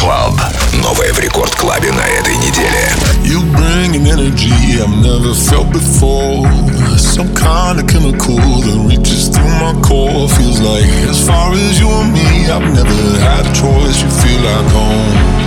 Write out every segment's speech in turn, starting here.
Club. Новое в Рекорд Клабе на этой неделе. You bring an energy I've never felt before. Some kind of chemical that reaches through my core. Feels like as far as you and me, I've never had a choice. You feel like home.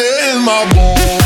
in my bones.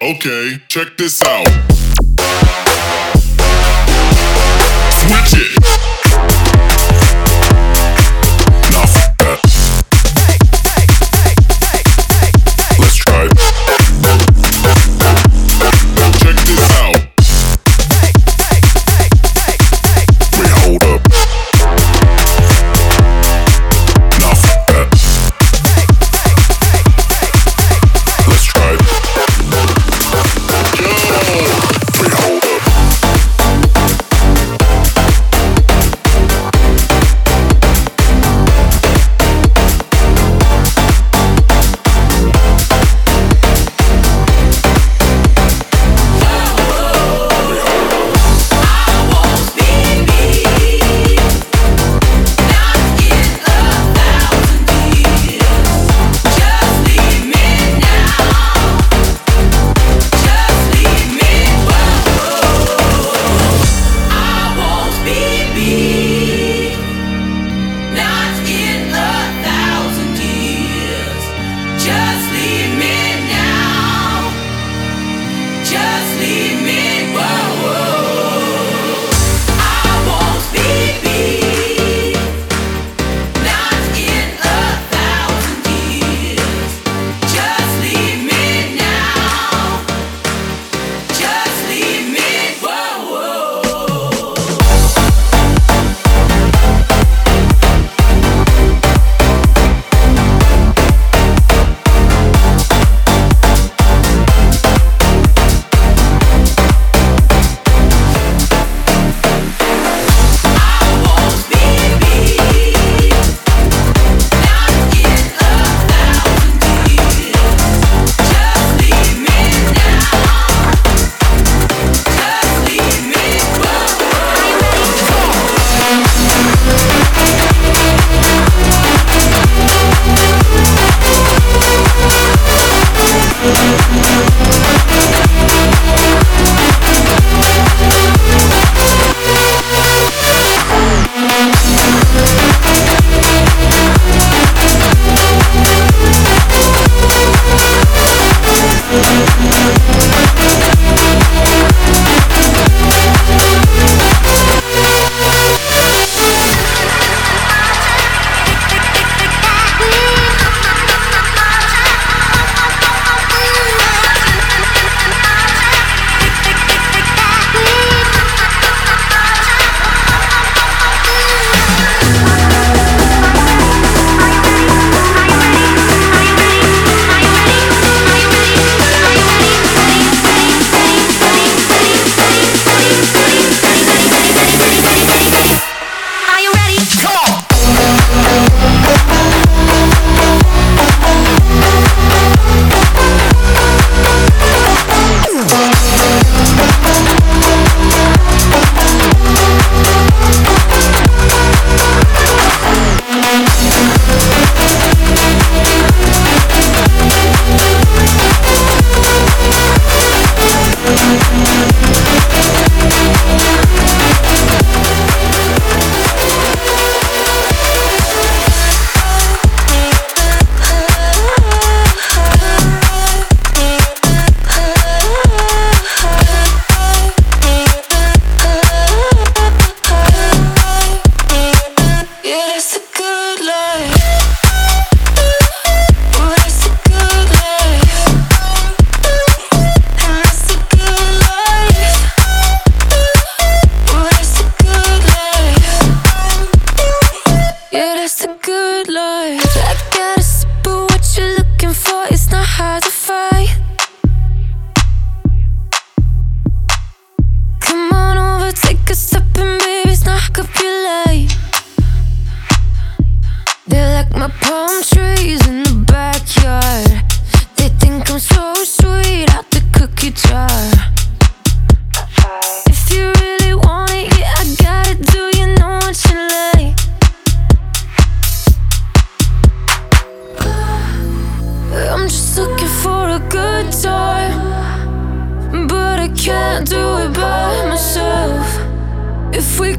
Okay, check this out. Switch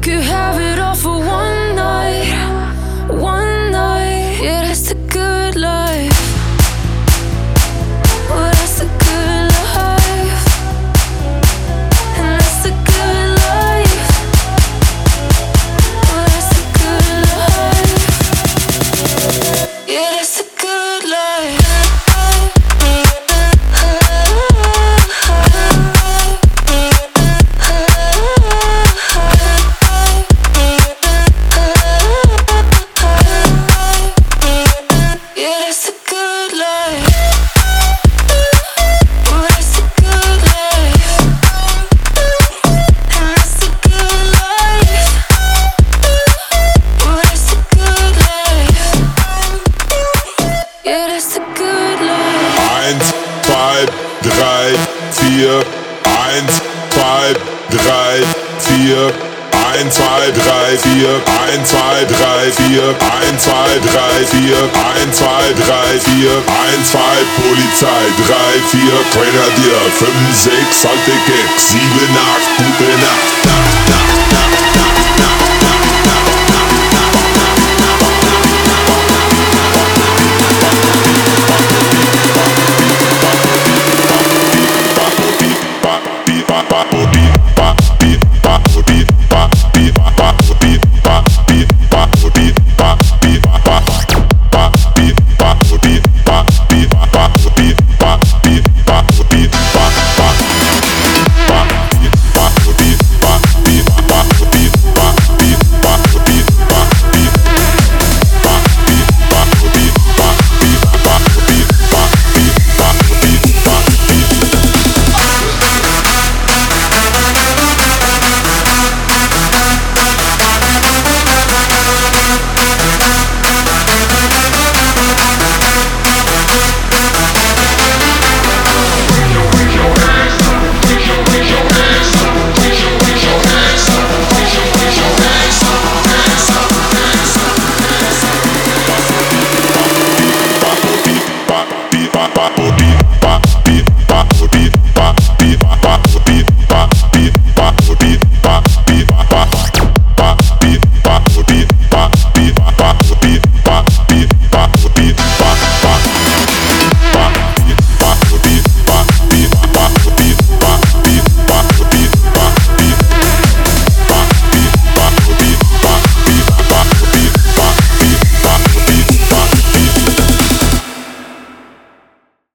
could have it all for one 1, 2, 3, 4, 1, 2, 3, 4, 1, 2, 3, 4, 1, 2, Polizei, 3, 4, Grenadier, 5, 6, alte Gag, 7, 8, gute Nacht.